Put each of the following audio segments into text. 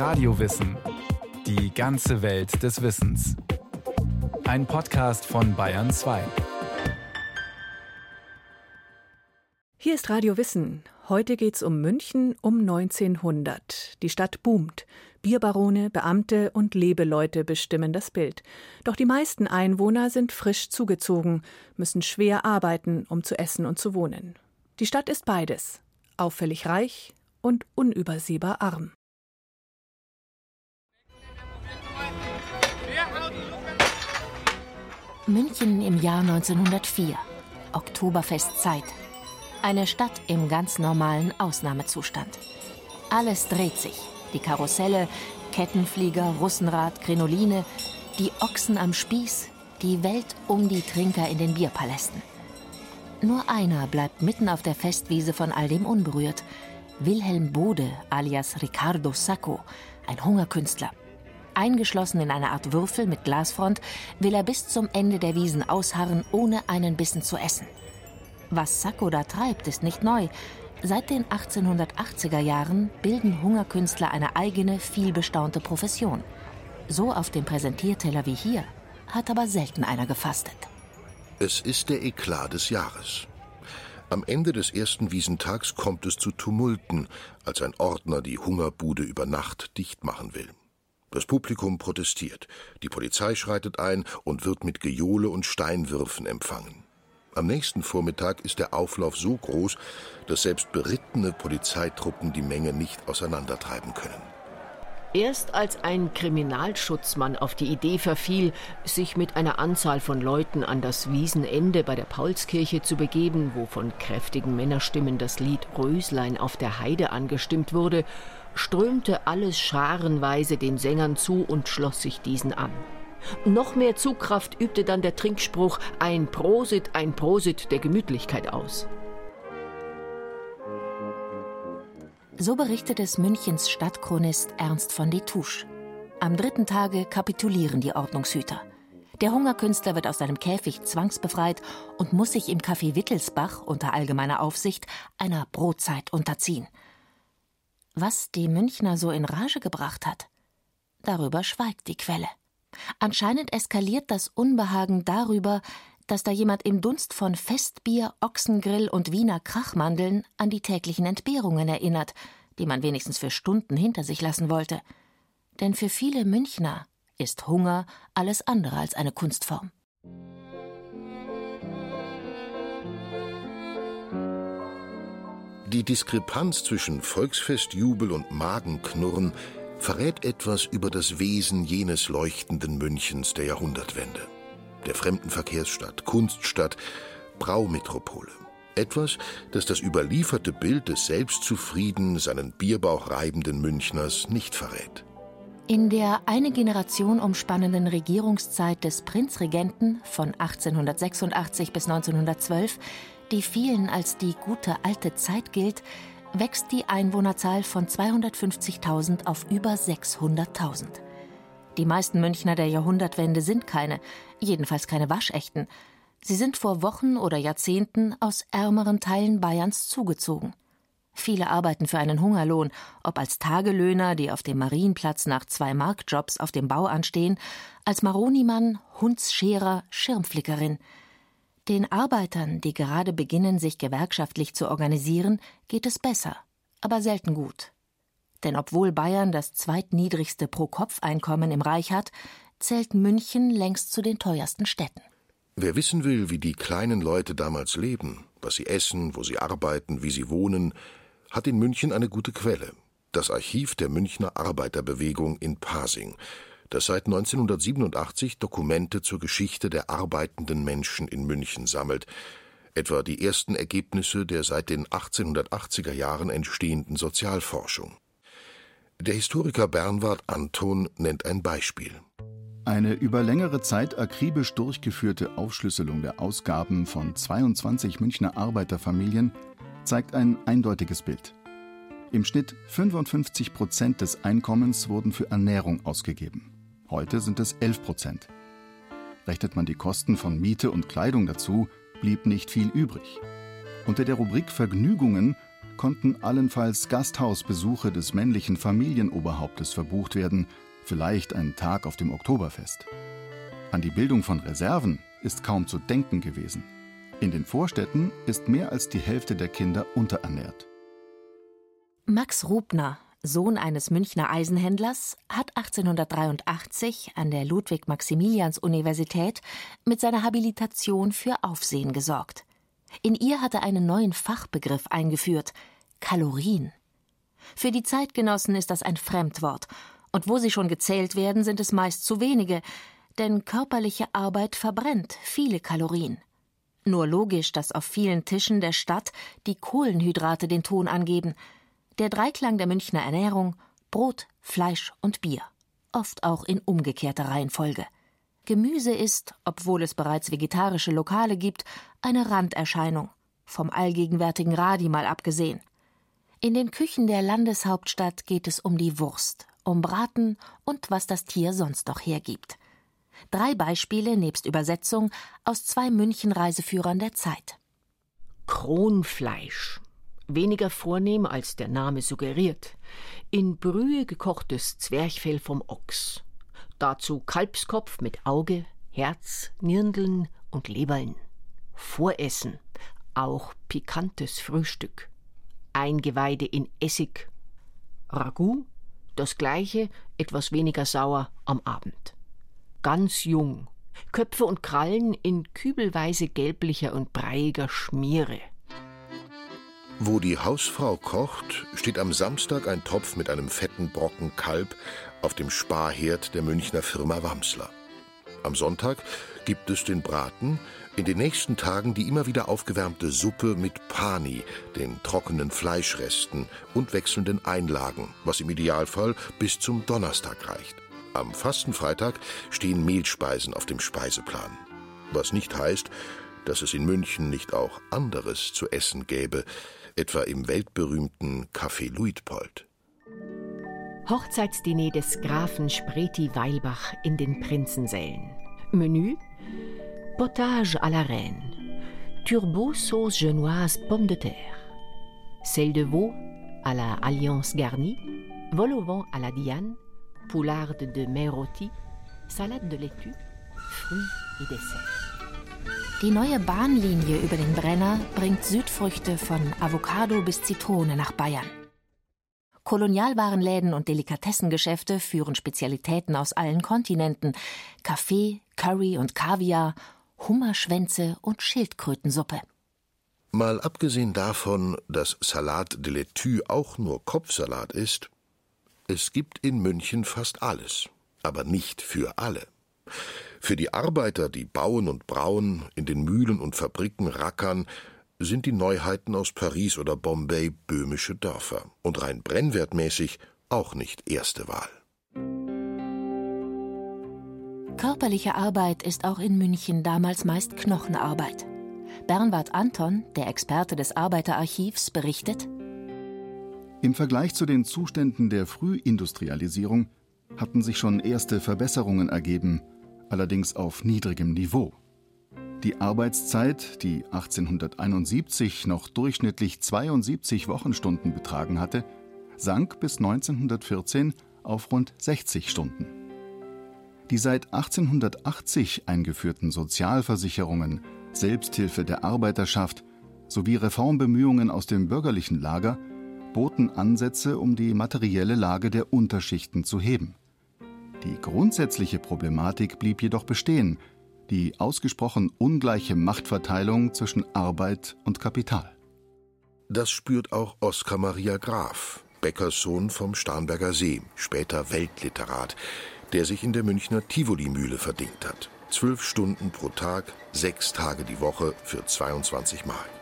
Radiowissen. Die ganze Welt des Wissens. Ein Podcast von Bayern 2. Hier ist Radio Wissen. Heute geht's um München um 1900. Die Stadt boomt. Bierbarone, Beamte und Lebeleute bestimmen das Bild. Doch die meisten Einwohner sind frisch zugezogen, müssen schwer arbeiten, um zu essen und zu wohnen. Die Stadt ist beides. Auffällig reich und unübersehbar arm. München im Jahr 1904. Oktoberfestzeit. Eine Stadt im ganz normalen Ausnahmezustand. Alles dreht sich. Die Karusselle, Kettenflieger, Russenrad, Krinoline, die Ochsen am Spieß, die Welt um die Trinker in den Bierpalästen. Nur einer bleibt mitten auf der Festwiese von all dem unberührt. Wilhelm Bode alias Ricardo Sacco, ein Hungerkünstler. Eingeschlossen in einer Art Würfel mit Glasfront will er bis zum Ende der Wiesen ausharren, ohne einen Bissen zu essen. Was Sacco da treibt, ist nicht neu. Seit den 1880er Jahren bilden Hungerkünstler eine eigene, vielbestaunte Profession. So auf dem Präsentierteller wie hier hat aber selten einer gefastet. Es ist der Eklat des Jahres. Am Ende des ersten Wiesentags kommt es zu Tumulten, als ein Ordner die Hungerbude über Nacht dicht machen will. Das Publikum protestiert, die Polizei schreitet ein und wird mit Gejohle und Steinwürfen empfangen. Am nächsten Vormittag ist der Auflauf so groß, dass selbst berittene Polizeitruppen die Menge nicht auseinandertreiben können. Erst als ein Kriminalschutzmann auf die Idee verfiel, sich mit einer Anzahl von Leuten an das Wiesenende bei der Paulskirche zu begeben, wo von kräftigen Männerstimmen das Lied Röslein auf der Heide angestimmt wurde, strömte alles scharenweise den Sängern zu und schloss sich diesen an. Noch mehr Zugkraft übte dann der Trinkspruch Ein Prosit, ein Prosit der Gemütlichkeit aus. So berichtet es Münchens Stadtchronist Ernst von Destouches. Am dritten Tage kapitulieren die Ordnungshüter. Der Hungerkünstler wird aus seinem Käfig zwangsbefreit und muss sich im Café Wittelsbach unter allgemeiner Aufsicht einer Brotzeit unterziehen. Was die Münchner so in Rage gebracht hat, darüber schweigt die Quelle. Anscheinend eskaliert das Unbehagen darüber, dass da jemand im Dunst von Festbier, Ochsengrill und Wiener Krachmandeln an die täglichen Entbehrungen erinnert, die man wenigstens für Stunden hinter sich lassen wollte. Denn für viele Münchner ist Hunger alles andere als eine Kunstform. Die Diskrepanz zwischen Volksfestjubel und Magenknurren verrät etwas über das Wesen jenes leuchtenden Münchens der Jahrhundertwende. Der Fremdenverkehrsstadt, Kunststadt, Braumetropole. Etwas, das das überlieferte Bild des selbstzufrieden seinen Bierbauch reibenden Münchners nicht verrät. In der eine Generation umspannenden Regierungszeit des Prinzregenten von 1886 bis 1912, die vielen als die gute alte Zeit gilt, wächst die Einwohnerzahl von 250.000 auf über 600.000. Die meisten Münchner der Jahrhundertwende sind keine, jedenfalls keine waschechten. Sie sind vor Wochen oder Jahrzehnten aus ärmeren Teilen Bayerns zugezogen. Viele arbeiten für einen Hungerlohn, ob als Tagelöhner, die auf dem Marienplatz nach zwei Markjobs auf dem Bau anstehen, als Maronimann, Hundsscherer, Schirmflickerin – den Arbeitern, die gerade beginnen, sich gewerkschaftlich zu organisieren, geht es besser, aber selten gut. Denn obwohl Bayern das zweitniedrigste Pro-Kopf-Einkommen im Reich hat, zählt München längst zu den teuersten Städten. Wer wissen will, wie die kleinen Leute damals leben, was sie essen, wo sie arbeiten, wie sie wohnen, hat in München eine gute Quelle. Das Archiv der Münchner Arbeiterbewegung in Pasing, das seit 1987 Dokumente zur Geschichte der arbeitenden Menschen in München sammelt, etwa die ersten Ergebnisse der seit den 1880er Jahren entstehenden Sozialforschung. Der Historiker Bernward Anton nennt ein Beispiel. Eine über längere Zeit akribisch durchgeführte Aufschlüsselung der Ausgaben von 22 Münchner Arbeiterfamilien zeigt ein eindeutiges Bild. Im Schnitt 55 Prozent des Einkommens wurden für Ernährung ausgegeben. Heute sind es 11 Prozent. Rechnet man die Kosten von Miete und Kleidung dazu, blieb nicht viel übrig. Unter der Rubrik Vergnügungen konnten allenfalls Gasthausbesuche des männlichen Familienoberhauptes verbucht werden, vielleicht ein Tag auf dem Oktoberfest. An die Bildung von Reserven ist kaum zu denken gewesen. In den Vorstädten ist mehr als die Hälfte der Kinder unterernährt. Max Rubner, Sohn eines Münchner Eisenhändlers, hat 1883 an der Ludwig-Maximilians-Universität mit seiner Habilitation für Aufsehen gesorgt. In ihr hat er einen neuen Fachbegriff eingeführt: Kalorien. Für die Zeitgenossen ist das ein Fremdwort, und wo sie schon gezählt werden, sind es meist zu wenige, denn körperliche Arbeit verbrennt viele Kalorien. Nur logisch, dass auf vielen Tischen der Stadt die Kohlenhydrate den Ton angeben. Der Dreiklang der Münchner Ernährung Brot, Fleisch und Bier. Oft auch in umgekehrter Reihenfolge. Gemüse ist, obwohl es bereits vegetarische Lokale gibt, eine Randerscheinung, vom allgegenwärtigen Radi mal abgesehen. In den Küchen der Landeshauptstadt geht es um die Wurst, um Braten und was das Tier sonst noch hergibt. Drei Beispiele nebst Übersetzung aus zwei München-Reiseführern der Zeit. Kronfleisch. Weniger vornehm als der Name suggeriert. In Brühe gekochtes Zwerchfell vom Ochs. Dazu Kalbskopf mit Auge, Herz, Nirndeln und Leberln. Voressen. Auch pikantes Frühstück. Eingeweide in Essig. Ragout. Das gleiche, etwas weniger sauer am Abend ganz jung, Köpfe und Krallen in kübelweise gelblicher und breiiger Schmiere. Wo die Hausfrau kocht, steht am Samstag ein Topf mit einem fetten Brocken Kalb auf dem Sparherd der Münchner Firma Wamsler. Am Sonntag gibt es den Braten, in den nächsten Tagen die immer wieder aufgewärmte Suppe mit Pani, den trockenen Fleischresten und wechselnden Einlagen, was im Idealfall bis zum Donnerstag reicht. Am Fastenfreitag stehen Mehlspeisen auf dem Speiseplan. Was nicht heißt, dass es in München nicht auch anderes zu essen gäbe, etwa im weltberühmten Café Luitpold. Hochzeitsdiner des Grafen Spreti-Weilbach in den Prinzensälen. Menü: Potage à la reine, Turbo sauce genoise pomme de terre, Selle de veau à la Alliance garnie, Vol au vent à la Diane, poularde de rôti, salade de laitue, Fruits et Dessert. Die neue Bahnlinie über den Brenner bringt Südfrüchte von Avocado bis Zitrone nach Bayern. Kolonialwarenläden und Delikatessengeschäfte führen Spezialitäten aus allen Kontinenten: Kaffee, Curry und Kaviar, Hummerschwänze und Schildkrötensuppe. Mal abgesehen davon, dass Salat de Laitue auch nur Kopfsalat ist, es gibt in München fast alles, aber nicht für alle. Für die Arbeiter, die bauen und brauen, in den Mühlen und Fabriken rackern, sind die Neuheiten aus Paris oder Bombay böhmische Dörfer und rein brennwertmäßig auch nicht erste Wahl. Körperliche Arbeit ist auch in München damals meist Knochenarbeit. Bernward Anton, der Experte des Arbeiterarchivs, berichtet: im Vergleich zu den Zuständen der Frühindustrialisierung hatten sich schon erste Verbesserungen ergeben, allerdings auf niedrigem Niveau. Die Arbeitszeit, die 1871 noch durchschnittlich 72 Wochenstunden betragen hatte, sank bis 1914 auf rund 60 Stunden. Die seit 1880 eingeführten Sozialversicherungen, Selbsthilfe der Arbeiterschaft sowie Reformbemühungen aus dem bürgerlichen Lager boten Ansätze, um die materielle Lage der Unterschichten zu heben. Die grundsätzliche Problematik blieb jedoch bestehen, die ausgesprochen ungleiche Machtverteilung zwischen Arbeit und Kapital. Das spürt auch Oskar Maria Graf, Bäckerssohn vom Starnberger See, später Weltliterat, der sich in der Münchner Tivoli-Mühle verdingt hat. Zwölf Stunden pro Tag, sechs Tage die Woche für 22 Mark.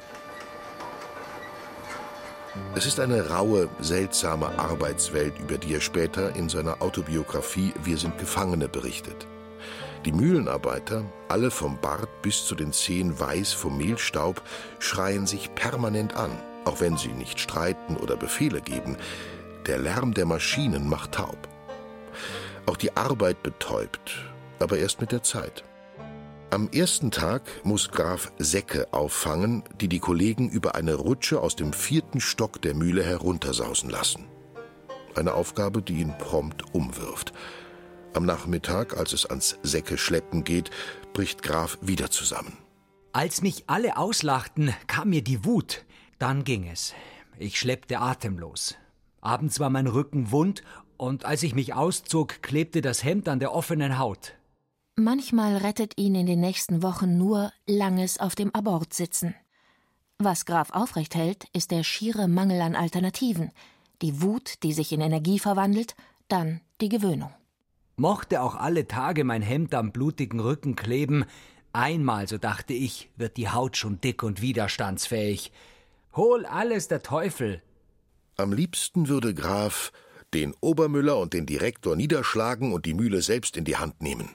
Es ist eine raue, seltsame Arbeitswelt, über die er später in seiner Autobiografie Wir sind Gefangene berichtet. Die Mühlenarbeiter, alle vom Bart bis zu den Zehen weiß vom Mehlstaub, schreien sich permanent an, auch wenn sie nicht streiten oder Befehle geben. Der Lärm der Maschinen macht taub. Auch die Arbeit betäubt, aber erst mit der Zeit. Am ersten Tag muss Graf Säcke auffangen, die die Kollegen über eine Rutsche aus dem vierten Stock der Mühle heruntersausen lassen. Eine Aufgabe, die ihn prompt umwirft. Am Nachmittag, als es ans Säcke schleppen geht, bricht Graf wieder zusammen. Als mich alle auslachten, kam mir die Wut. Dann ging es. Ich schleppte atemlos. Abends war mein Rücken wund und als ich mich auszog, klebte das Hemd an der offenen Haut. Manchmal rettet ihn in den nächsten Wochen nur langes auf dem Abort sitzen. Was Graf aufrecht hält, ist der schiere Mangel an Alternativen, die Wut, die sich in Energie verwandelt, dann die Gewöhnung. Mochte auch alle Tage mein Hemd am blutigen Rücken kleben, einmal, so dachte ich, wird die Haut schon dick und widerstandsfähig. Hol alles der Teufel. Am liebsten würde Graf den Obermüller und den Direktor niederschlagen und die Mühle selbst in die Hand nehmen.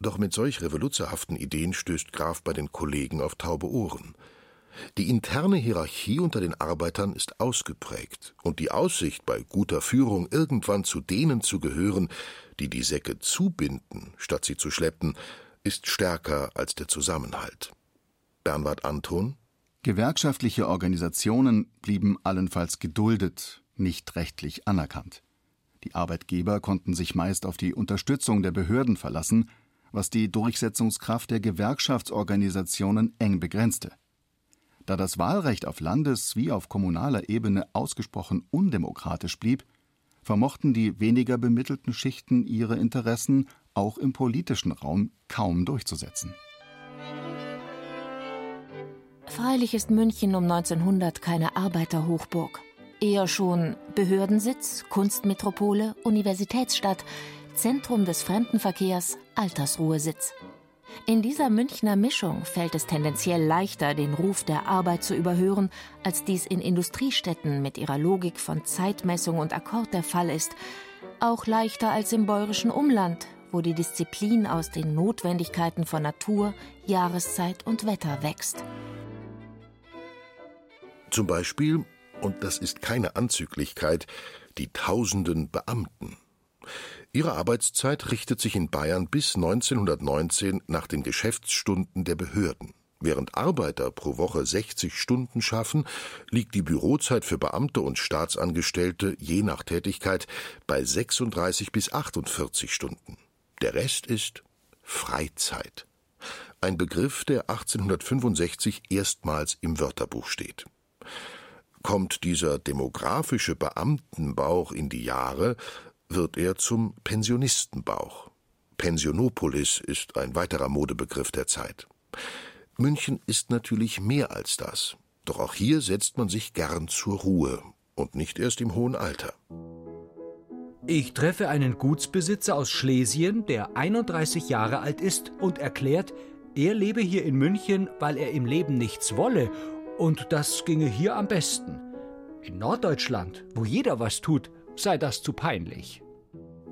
Doch mit solch revoluzerhaften Ideen stößt Graf bei den Kollegen auf taube Ohren. Die interne Hierarchie unter den Arbeitern ist ausgeprägt, und die Aussicht, bei guter Führung irgendwann zu denen zu gehören, die die Säcke zubinden, statt sie zu schleppen, ist stärker als der Zusammenhalt. Bernhard Anton Gewerkschaftliche Organisationen blieben allenfalls geduldet, nicht rechtlich anerkannt. Die Arbeitgeber konnten sich meist auf die Unterstützung der Behörden verlassen, was die Durchsetzungskraft der Gewerkschaftsorganisationen eng begrenzte. Da das Wahlrecht auf Landes- wie auf kommunaler Ebene ausgesprochen undemokratisch blieb, vermochten die weniger bemittelten Schichten ihre Interessen auch im politischen Raum kaum durchzusetzen. Freilich ist München um 1900 keine Arbeiterhochburg, eher schon Behördensitz, Kunstmetropole, Universitätsstadt, Zentrum des Fremdenverkehrs, Altersruhesitz. In dieser Münchner Mischung fällt es tendenziell leichter, den Ruf der Arbeit zu überhören, als dies in Industriestädten mit ihrer Logik von Zeitmessung und Akkord der Fall ist, auch leichter als im bäuerischen Umland, wo die Disziplin aus den Notwendigkeiten von Natur, Jahreszeit und Wetter wächst. Zum Beispiel, und das ist keine Anzüglichkeit, die tausenden Beamten. Ihre Arbeitszeit richtet sich in Bayern bis 1919 nach den Geschäftsstunden der Behörden. Während Arbeiter pro Woche 60 Stunden schaffen, liegt die Bürozeit für Beamte und Staatsangestellte je nach Tätigkeit bei 36 bis 48 Stunden. Der Rest ist Freizeit. Ein Begriff, der 1865 erstmals im Wörterbuch steht. Kommt dieser demografische Beamtenbauch in die Jahre, wird er zum Pensionistenbauch. Pensionopolis ist ein weiterer Modebegriff der Zeit. München ist natürlich mehr als das. Doch auch hier setzt man sich gern zur Ruhe und nicht erst im hohen Alter. Ich treffe einen Gutsbesitzer aus Schlesien, der 31 Jahre alt ist und erklärt, er lebe hier in München, weil er im Leben nichts wolle und das ginge hier am besten. In Norddeutschland, wo jeder was tut, sei das zu peinlich.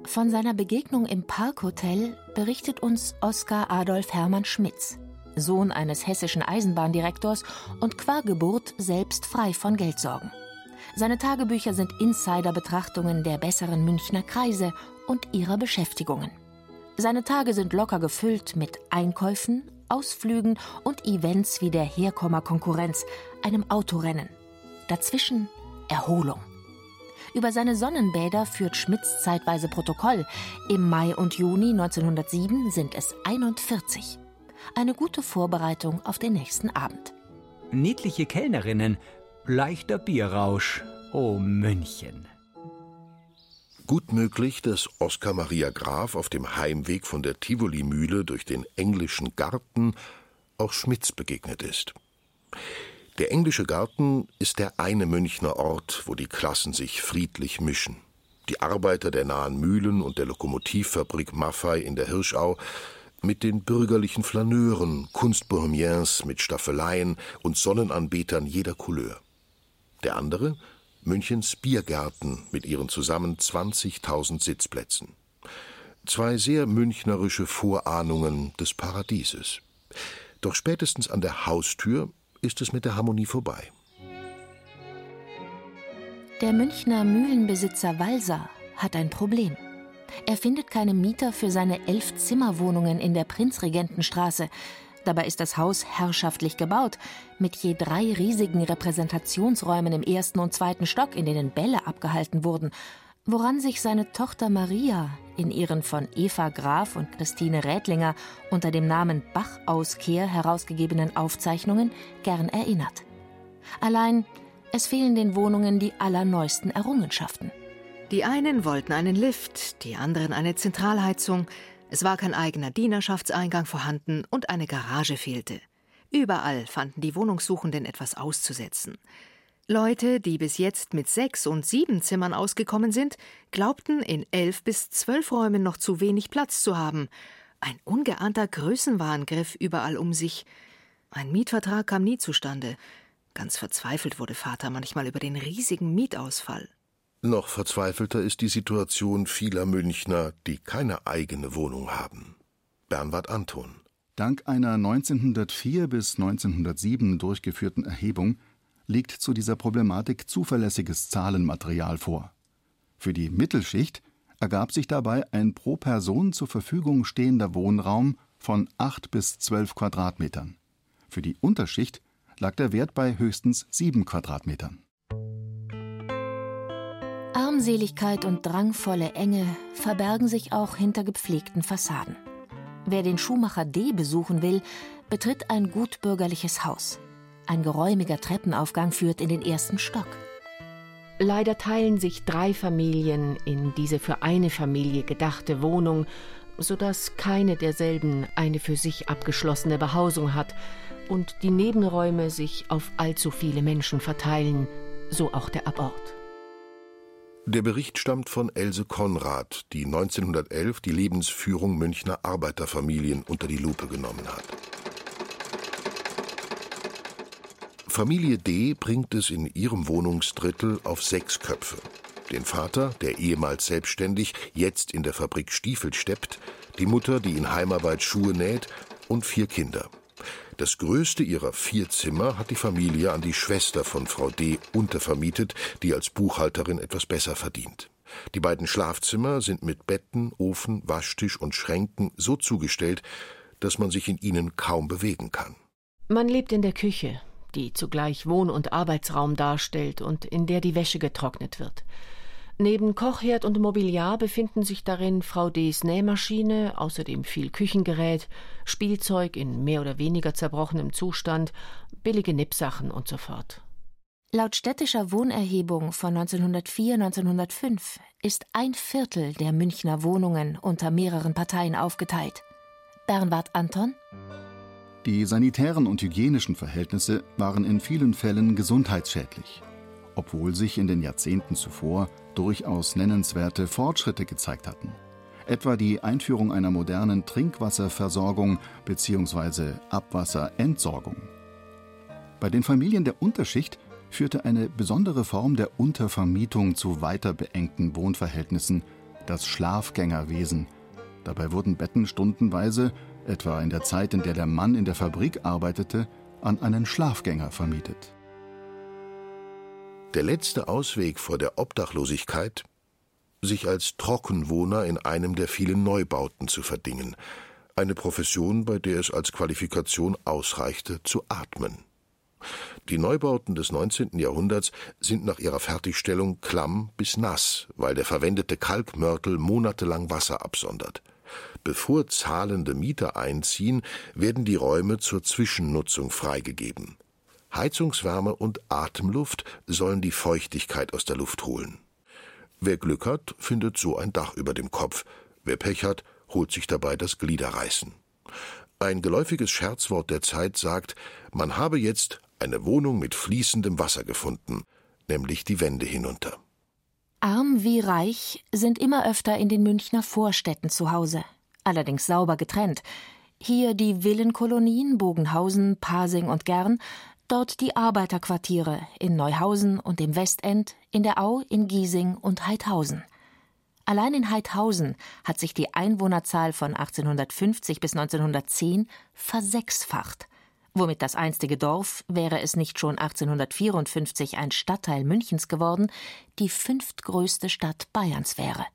Von seiner Begegnung im Parkhotel berichtet uns Oskar Adolf Hermann Schmitz, Sohn eines hessischen Eisenbahndirektors und qua Geburt selbst frei von Geldsorgen. Seine Tagebücher sind Insider-Betrachtungen der besseren Münchner Kreise und ihrer Beschäftigungen. Seine Tage sind locker gefüllt mit Einkäufen, Ausflügen und Events wie der Herkommer-Konkurrenz, einem Autorennen. Dazwischen Erholung. Über seine Sonnenbäder führt Schmitz zeitweise Protokoll. Im Mai und Juni 1907 sind es 41. Eine gute Vorbereitung auf den nächsten Abend. Niedliche Kellnerinnen, leichter Bierrausch. Oh München. Gut möglich, dass Oskar Maria Graf auf dem Heimweg von der Tivoli-Mühle durch den englischen Garten auch Schmitz begegnet ist. Der englische Garten ist der eine Münchner Ort, wo die Klassen sich friedlich mischen. Die Arbeiter der nahen Mühlen und der Lokomotivfabrik Maffei in der Hirschau mit den bürgerlichen Flaneuren, Kunstbohemiens mit Staffeleien und Sonnenanbetern jeder Couleur. Der andere Münchens Biergärten mit ihren zusammen 20.000 Sitzplätzen. Zwei sehr münchnerische Vorahnungen des Paradieses. Doch spätestens an der Haustür ist es mit der Harmonie vorbei. Der Münchner Mühlenbesitzer Walser hat ein Problem. Er findet keine Mieter für seine elf Zimmerwohnungen in der Prinzregentenstraße. Dabei ist das Haus herrschaftlich gebaut, mit je drei riesigen Repräsentationsräumen im ersten und zweiten Stock, in denen Bälle abgehalten wurden, woran sich seine Tochter Maria in ihren von Eva Graf und Christine Rädlinger unter dem Namen Bach-Auskehr herausgegebenen Aufzeichnungen gern erinnert. Allein es fehlen den Wohnungen die allerneuesten Errungenschaften. Die einen wollten einen Lift, die anderen eine Zentralheizung. Es war kein eigener Dienerschaftseingang vorhanden und eine Garage fehlte. Überall fanden die Wohnungssuchenden etwas auszusetzen. Leute, die bis jetzt mit sechs und sieben Zimmern ausgekommen sind, glaubten, in elf bis zwölf Räumen noch zu wenig Platz zu haben. Ein ungeahnter Größenwahn griff überall um sich. Ein Mietvertrag kam nie zustande. Ganz verzweifelt wurde Vater manchmal über den riesigen Mietausfall. Noch verzweifelter ist die Situation vieler Münchner, die keine eigene Wohnung haben. Bernward Anton. Dank einer 1904 bis 1907 durchgeführten Erhebung liegt zu dieser Problematik zuverlässiges Zahlenmaterial vor. Für die Mittelschicht ergab sich dabei ein pro Person zur Verfügung stehender Wohnraum von 8 bis 12 Quadratmetern. Für die Unterschicht lag der Wert bei höchstens 7 Quadratmetern. Armseligkeit und drangvolle Enge verbergen sich auch hinter gepflegten Fassaden. Wer den Schuhmacher D besuchen will, betritt ein gutbürgerliches Haus. Ein geräumiger Treppenaufgang führt in den ersten Stock. Leider teilen sich drei Familien in diese für eine Familie gedachte Wohnung, sodass keine derselben eine für sich abgeschlossene Behausung hat und die Nebenräume sich auf allzu viele Menschen verteilen, so auch der Abort. Der Bericht stammt von Else Konrad, die 1911 die Lebensführung Münchner Arbeiterfamilien unter die Lupe genommen hat. Familie D bringt es in ihrem Wohnungsdrittel auf sechs Köpfe. Den Vater, der ehemals selbstständig, jetzt in der Fabrik Stiefel steppt, die Mutter, die in Heimarbeit Schuhe näht und vier Kinder. Das größte ihrer vier Zimmer hat die Familie an die Schwester von Frau D. untervermietet, die als Buchhalterin etwas besser verdient. Die beiden Schlafzimmer sind mit Betten, Ofen, Waschtisch und Schränken so zugestellt, dass man sich in ihnen kaum bewegen kann. Man lebt in der Küche, die zugleich Wohn- und Arbeitsraum darstellt und in der die Wäsche getrocknet wird. Neben Kochherd und Mobiliar befinden sich darin Frau D.s Nähmaschine, außerdem viel Küchengerät, Spielzeug in mehr oder weniger zerbrochenem Zustand, billige Nippsachen und so fort. Laut städtischer Wohnerhebung von 1904-1905 ist ein Viertel der Münchner Wohnungen unter mehreren Parteien aufgeteilt. Bernward Anton? Die sanitären und hygienischen Verhältnisse waren in vielen Fällen gesundheitsschädlich, obwohl sich in den Jahrzehnten zuvor durchaus nennenswerte Fortschritte gezeigt hatten. Etwa die Einführung einer modernen Trinkwasserversorgung bzw. Abwasserentsorgung. Bei den Familien der Unterschicht führte eine besondere Form der Untervermietung zu weiter beengten Wohnverhältnissen, das Schlafgängerwesen. Dabei wurden Betten stundenweise etwa in der Zeit, in der der Mann in der Fabrik arbeitete, an einen Schlafgänger vermietet. Der letzte Ausweg vor der Obdachlosigkeit, sich als Trockenwohner in einem der vielen Neubauten zu verdingen, eine Profession, bei der es als Qualifikation ausreichte, zu atmen. Die Neubauten des 19. Jahrhunderts sind nach ihrer Fertigstellung klamm bis nass, weil der verwendete Kalkmörtel monatelang Wasser absondert. Bevor zahlende Mieter einziehen, werden die Räume zur Zwischennutzung freigegeben. Heizungswärme und Atemluft sollen die Feuchtigkeit aus der Luft holen. Wer Glück hat, findet so ein Dach über dem Kopf. Wer Pech hat, holt sich dabei das Gliederreißen. Ein geläufiges Scherzwort der Zeit sagt, man habe jetzt eine Wohnung mit fließendem Wasser gefunden, nämlich die Wände hinunter. Arm wie reich sind immer öfter in den Münchner Vorstädten zu Hause, allerdings sauber getrennt. Hier die Villenkolonien Bogenhausen, Pasing und Gern, dort die Arbeiterquartiere in Neuhausen und im Westend, in der Au, in Giesing und Heidhausen. Allein in Heidhausen hat sich die Einwohnerzahl von 1850 bis 1910 versechsfacht. Womit das einstige Dorf, wäre es nicht schon 1854 ein Stadtteil Münchens geworden, die fünftgrößte Stadt Bayerns wäre.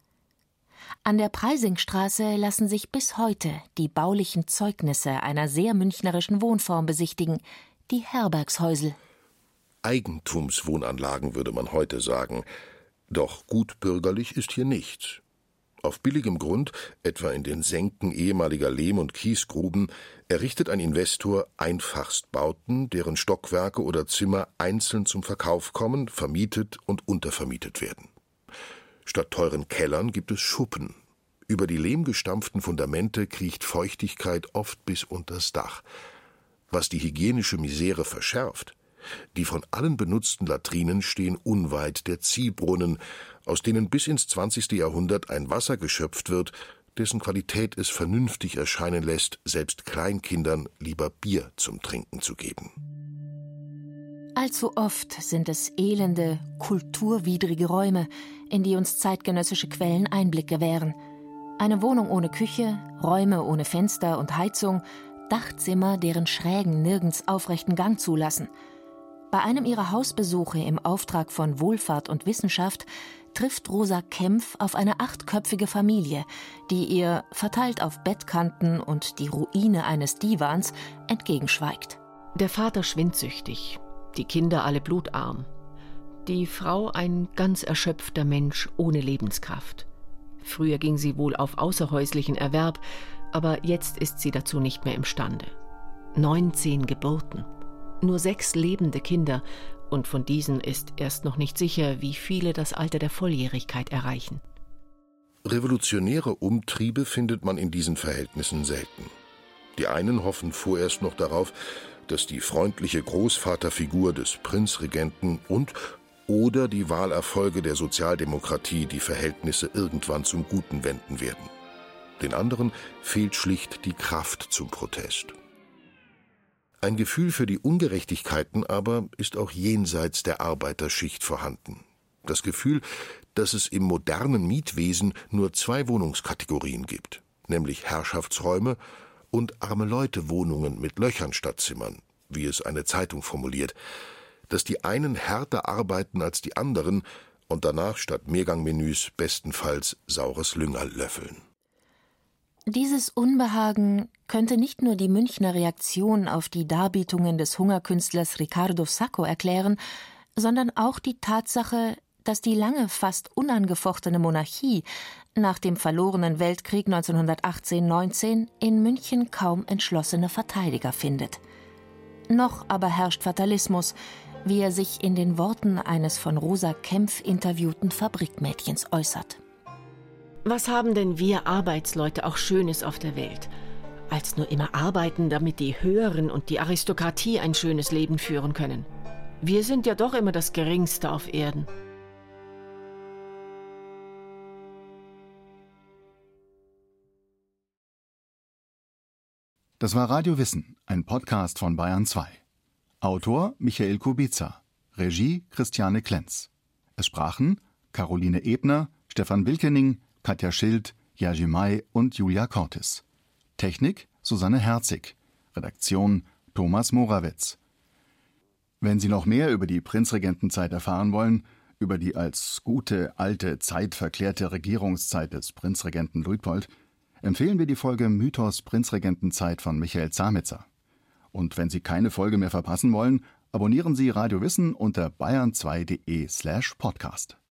An der Preisingstraße lassen sich bis heute die baulichen Zeugnisse einer sehr münchnerischen Wohnform besichtigen, die Herbergshäusel. Eigentumswohnanlagen würde man heute sagen. Doch gutbürgerlich ist hier nichts. Auf billigem Grund, etwa in den Senken ehemaliger Lehm- und Kiesgruben, errichtet ein Investor Einfachstbauten, deren Stockwerke oder Zimmer einzeln zum Verkauf kommen, vermietet und untervermietet werden. Statt teuren Kellern gibt es Schuppen. Über die lehmgestampften Fundamente kriecht Feuchtigkeit oft bis unters Dach. Was die hygienische Misere verschärft, die von allen benutzten Latrinen stehen unweit der Ziehbrunnen, aus denen bis ins 20. Jahrhundert ein Wasser geschöpft wird, dessen Qualität es vernünftig erscheinen lässt, selbst Kleinkindern lieber Bier zum Trinken zu geben. Allzu oft sind es elende, kulturwidrige Räume, in die uns zeitgenössische Quellen Einblick gewähren. Eine Wohnung ohne Küche, Räume ohne Fenster und Heizung, Dachzimmer, deren Schrägen nirgends aufrechten Gang zulassen. Bei einem ihrer Hausbesuche im Auftrag von Wohlfahrt und Wissenschaft trifft Rosa Kempf auf eine achtköpfige Familie, die ihr, verteilt auf Bettkanten und die Ruine eines Divans, entgegenschweigt. Der Vater schwindsüchtig, die Kinder alle blutarm, die Frau ein ganz erschöpfter Mensch ohne Lebenskraft. Früher ging sie wohl auf außerhäuslichen Erwerb, aber jetzt ist sie dazu nicht mehr imstande. 19 Geburten, nur sechs lebende Kinder und von diesen ist erst noch nicht sicher, wie viele das Alter der Volljährigkeit erreichen. Revolutionäre Umtriebe findet man in diesen Verhältnissen selten. Die einen hoffen vorerst noch darauf, dass die freundliche Großvaterfigur des Prinzregenten und oder die Wahlerfolge der Sozialdemokratie die Verhältnisse irgendwann zum Guten wenden werden. Den anderen fehlt schlicht die Kraft zum Protest. Ein Gefühl für die Ungerechtigkeiten aber ist auch jenseits der Arbeiterschicht vorhanden. Das Gefühl, dass es im modernen Mietwesen nur zwei Wohnungskategorien gibt, nämlich Herrschaftsräume und arme Leute Wohnungen mit Löchern statt Zimmern, wie es eine Zeitung formuliert, dass die einen härter arbeiten als die anderen und danach statt Mehrgangmenüs bestenfalls saures Lüngerl löffeln. Dieses Unbehagen könnte nicht nur die Münchner Reaktion auf die Darbietungen des Hungerkünstlers Ricardo Sacco erklären, sondern auch die Tatsache, dass die lange fast unangefochtene Monarchie nach dem verlorenen Weltkrieg 1918-19 in München kaum entschlossene Verteidiger findet. Noch aber herrscht Fatalismus, wie er sich in den Worten eines von Rosa Kempf interviewten Fabrikmädchens äußert. Was haben denn wir Arbeitsleute auch Schönes auf der Welt? Als nur immer arbeiten, damit die Höheren und die Aristokratie ein schönes Leben führen können. Wir sind ja doch immer das Geringste auf Erden. Das war Radio Wissen, ein Podcast von Bayern 2. Autor Michael Kubica, Regie Christiane Klenz. Es sprachen Caroline Ebner, Stefan Wilkening, Katja Schild, May und Julia Cortis. Technik Susanne Herzig. Redaktion Thomas Morawetz. Wenn Sie noch mehr über die Prinzregentenzeit erfahren wollen, über die als gute, alte, zeitverklärte Regierungszeit des Prinzregenten Luitpold, empfehlen wir die Folge Mythos Prinzregentenzeit von Michael Zametzer. Und wenn Sie keine Folge mehr verpassen wollen, abonnieren Sie Radio Wissen unter bayern2.de slash podcast.